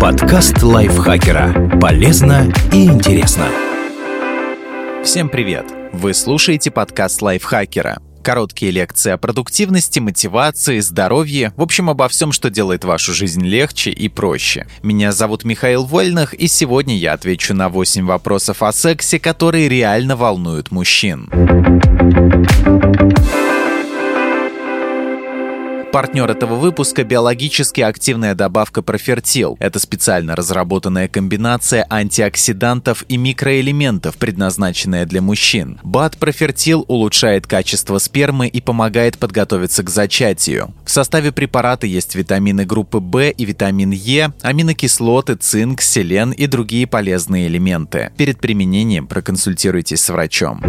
Подкаст лайфхакера. Полезно и интересно. Всем привет! Вы слушаете подкаст лайфхакера. Короткие лекции о продуктивности, мотивации, здоровье, в общем, обо всем, что делает вашу жизнь легче и проще. Меня зовут Михаил Вольных, и сегодня я отвечу на 8 вопросов о сексе, которые реально волнуют мужчин. Партнер этого выпуска – биологически активная добавка профертил. Это специально разработанная комбинация антиоксидантов и микроэлементов, предназначенная для мужчин. БАД профертил улучшает качество спермы и помогает подготовиться к зачатию. В составе препарата есть витамины группы В и витамин Е, аминокислоты, цинк, селен и другие полезные элементы. Перед применением проконсультируйтесь с врачом.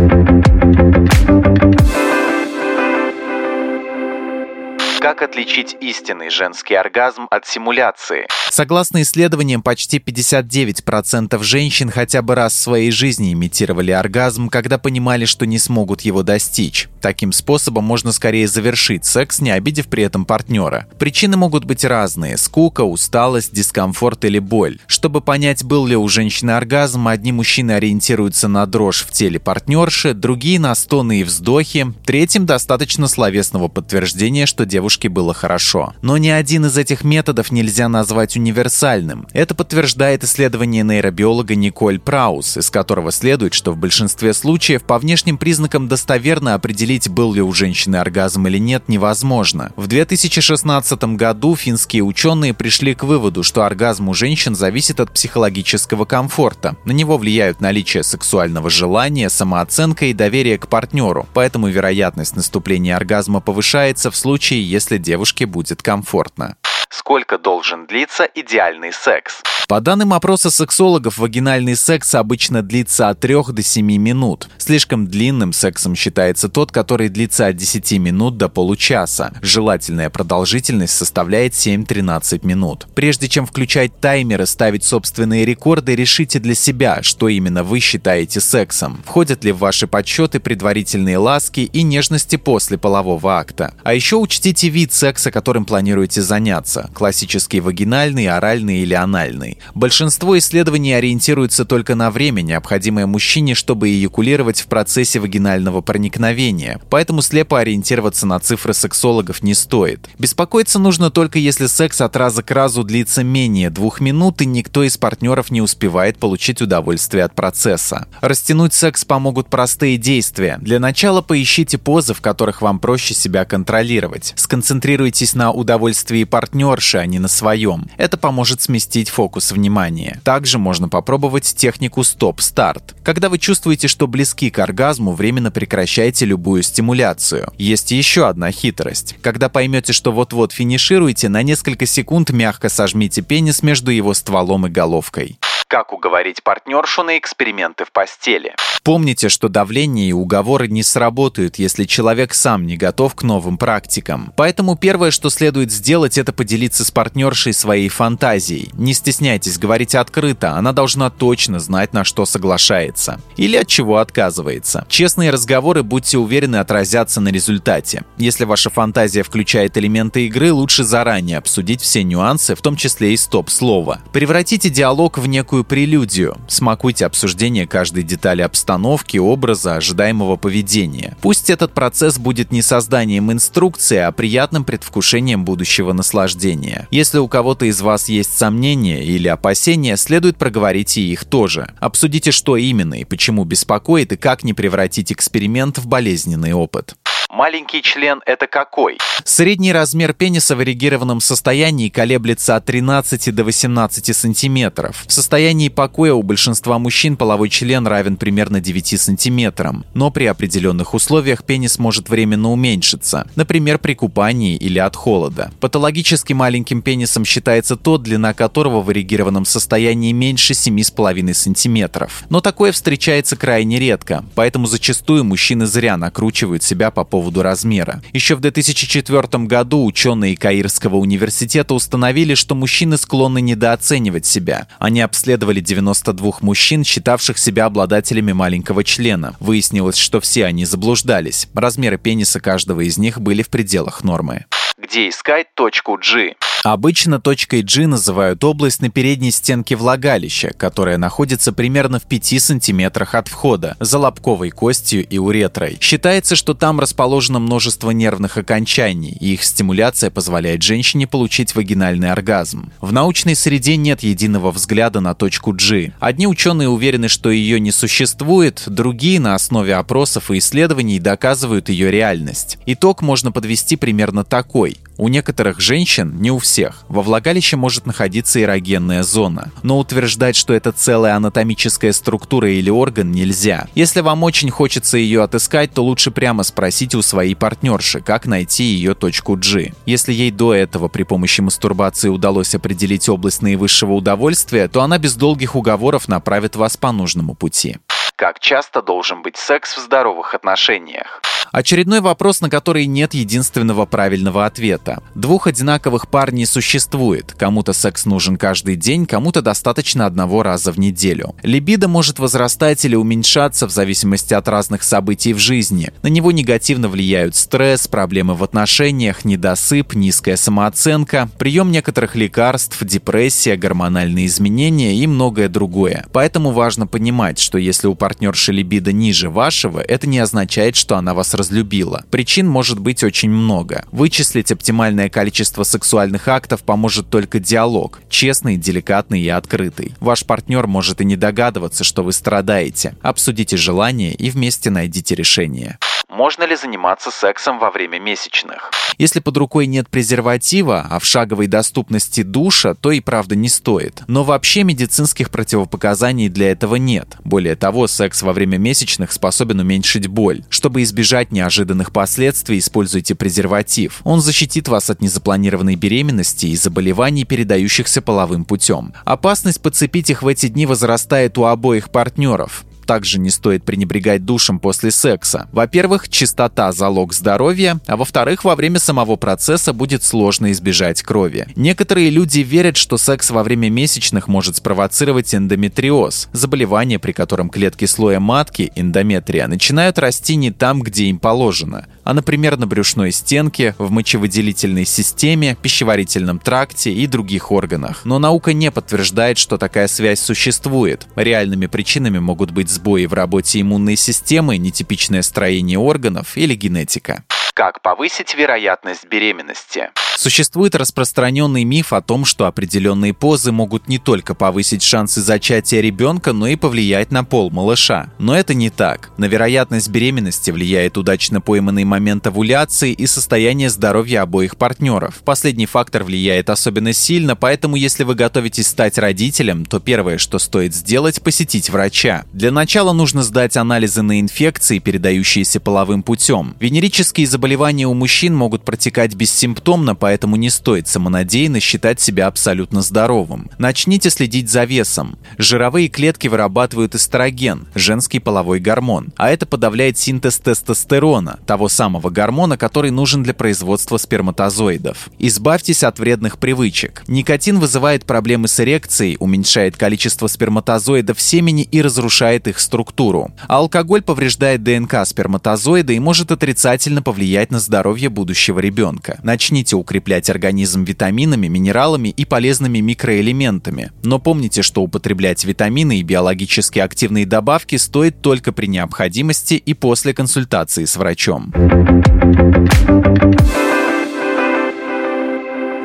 Как отличить истинный женский оргазм от симуляции? Согласно исследованиям, почти 59% женщин хотя бы раз в своей жизни имитировали оргазм, когда понимали, что не смогут его достичь. Таким способом можно скорее завершить секс, не обидев при этом партнера. Причины могут быть разные – скука, усталость, дискомфорт или боль. Чтобы понять, был ли у женщины оргазм, одни мужчины ориентируются на дрожь в теле партнерши, другие на стоны и вздохи, третьим достаточно словесного подтверждения, что девушка девушке было хорошо. Но ни один из этих методов нельзя назвать универсальным. Это подтверждает исследование нейробиолога Николь Праус, из которого следует, что в большинстве случаев по внешним признакам достоверно определить, был ли у женщины оргазм или нет, невозможно. В 2016 году финские ученые пришли к выводу, что оргазм у женщин зависит от психологического комфорта. На него влияют наличие сексуального желания, самооценка и доверие к партнеру. Поэтому вероятность наступления оргазма повышается в случае, если девушке будет комфортно. Сколько должен длиться идеальный секс? По данным опроса сексологов, вагинальный секс обычно длится от 3 до 7 минут. Слишком длинным сексом считается тот, который длится от 10 минут до получаса. Желательная продолжительность составляет 7-13 минут. Прежде чем включать таймер и ставить собственные рекорды, решите для себя, что именно вы считаете сексом. Входят ли в ваши подсчеты предварительные ласки и нежности после полового акта. А еще учтите вид секса, которым планируете заняться. Классический вагинальный, оральный или анальный. Большинство исследований ориентируются только на время, необходимое мужчине, чтобы эякулировать в процессе вагинального проникновения, поэтому слепо ориентироваться на цифры сексологов не стоит. Беспокоиться нужно только если секс от раза к разу длится менее двух минут и никто из партнеров не успевает получить удовольствие от процесса. Растянуть секс помогут простые действия. Для начала поищите позы, в которых вам проще себя контролировать. Сконцентрируйтесь на удовольствии партнерши, а не на своем. Это поможет сместить фокус фокус внимания. Также можно попробовать технику стоп-старт. Когда вы чувствуете, что близки к оргазму, временно прекращайте любую стимуляцию. Есть еще одна хитрость. Когда поймете, что вот-вот финишируете, на несколько секунд мягко сожмите пенис между его стволом и головкой. Как уговорить партнершу на эксперименты в постели? Помните, что давление и уговоры не сработают, если человек сам не готов к новым практикам. Поэтому первое, что следует сделать, это поделиться с партнершей своей фантазией. Не стесняйтесь говорить открыто, она должна точно знать, на что соглашается. Или от чего отказывается. Честные разговоры, будьте уверены, отразятся на результате. Если ваша фантазия включает элементы игры, лучше заранее обсудить все нюансы, в том числе и стоп-слово. Превратите диалог в некую прелюдию. Смакуйте обсуждение каждой детали обстановки обстановки, образа, ожидаемого поведения. Пусть этот процесс будет не созданием инструкции, а приятным предвкушением будущего наслаждения. Если у кого-то из вас есть сомнения или опасения, следует проговорить и их тоже. Обсудите, что именно и почему беспокоит, и как не превратить эксперимент в болезненный опыт. Маленький член – это какой? Средний размер пениса в эрегированном состоянии колеблется от 13 до 18 сантиметров. В состоянии покоя у большинства мужчин половой член равен примерно 9 сантиметрам. Но при определенных условиях пенис может временно уменьшиться, например, при купании или от холода. Патологически маленьким пенисом считается тот, длина которого в эрегированном состоянии меньше 7,5 сантиметров. Но такое встречается крайне редко, поэтому зачастую мужчины зря накручивают себя по поводу поводу размера. Еще в 2004 году ученые Каирского университета установили, что мужчины склонны недооценивать себя. Они обследовали 92 мужчин, считавших себя обладателями маленького члена. Выяснилось, что все они заблуждались. Размеры пениса каждого из них были в пределах нормы. Где искать точку G? Обычно точкой G называют область на передней стенке влагалища, которая находится примерно в 5 сантиметрах от входа, за лобковой костью и уретрой. Считается, что там расположено множество нервных окончаний, и их стимуляция позволяет женщине получить вагинальный оргазм. В научной среде нет единого взгляда на точку G. Одни ученые уверены, что ее не существует, другие на основе опросов и исследований доказывают ее реальность. Итог можно подвести примерно такой. У некоторых женщин, не у всех, во влагалище может находиться эрогенная зона, но утверждать, что это целая анатомическая структура или орган нельзя. Если вам очень хочется ее отыскать, то лучше прямо спросите у своей партнерши, как найти ее точку G. Если ей до этого при помощи мастурбации удалось определить область наивысшего удовольствия, то она без долгих уговоров направит вас по нужному пути. Как часто должен быть секс в здоровых отношениях? Очередной вопрос, на который нет единственного правильного ответа. Двух одинаковых пар не существует. Кому-то секс нужен каждый день, кому-то достаточно одного раза в неделю. Либидо может возрастать или уменьшаться в зависимости от разных событий в жизни. На него негативно влияют стресс, проблемы в отношениях, недосып, низкая самооценка, прием некоторых лекарств, депрессия, гормональные изменения и многое другое. Поэтому важно понимать, что если у партнерши либидо ниже вашего, это не означает, что она вас разлюбила. Причин может быть очень много. Вычислить оптимальное количество сексуальных актов поможет только диалог, честный, деликатный и открытый. Ваш партнер может и не догадываться, что вы страдаете. Обсудите желание и вместе найдите решение. Можно ли заниматься сексом во время месячных? Если под рукой нет презерватива, а в шаговой доступности душа, то и правда не стоит. Но вообще медицинских противопоказаний для этого нет. Более того, секс во время месячных способен уменьшить боль. Чтобы избежать неожиданных последствий, используйте презерватив. Он защитит вас от незапланированной беременности и заболеваний, передающихся половым путем. Опасность подцепить их в эти дни возрастает у обоих партнеров также не стоит пренебрегать душем после секса. Во-первых, чистота – залог здоровья, а во-вторых, во время самого процесса будет сложно избежать крови. Некоторые люди верят, что секс во время месячных может спровоцировать эндометриоз – заболевание, при котором клетки слоя матки, эндометрия, начинают расти не там, где им положено, а, например, на брюшной стенке, в мочевыделительной системе, пищеварительном тракте и других органах. Но наука не подтверждает, что такая связь существует. Реальными причинами могут быть сбои в работе иммунной системы, нетипичное строение органов или генетика. Как повысить вероятность беременности? Существует распространенный миф о том, что определенные позы могут не только повысить шансы зачатия ребенка, но и повлиять на пол малыша. Но это не так. На вероятность беременности влияет удачно пойманный момент овуляции и состояние здоровья обоих партнеров. Последний фактор влияет особенно сильно, поэтому если вы готовитесь стать родителем, то первое, что стоит сделать, посетить врача. Для начала нужно сдать анализы на инфекции, передающиеся половым путем. Венерические заболевания Заболевания у мужчин могут протекать бессимптомно, поэтому не стоит самонадеянно считать себя абсолютно здоровым. Начните следить за весом. Жировые клетки вырабатывают эстроген, женский половой гормон, а это подавляет синтез тестостерона, того самого гормона, который нужен для производства сперматозоидов. Избавьтесь от вредных привычек. Никотин вызывает проблемы с эрекцией, уменьшает количество сперматозоидов в семени и разрушает их структуру. А алкоголь повреждает ДНК сперматозоида и может отрицательно повлиять влиять на здоровье будущего ребенка. Начните укреплять организм витаминами, минералами и полезными микроэлементами. Но помните, что употреблять витамины и биологически активные добавки стоит только при необходимости и после консультации с врачом.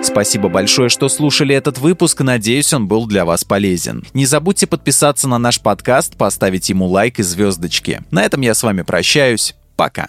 Спасибо большое, что слушали этот выпуск. Надеюсь, он был для вас полезен. Не забудьте подписаться на наш подкаст, поставить ему лайк и звездочки. На этом я с вами прощаюсь. Пока.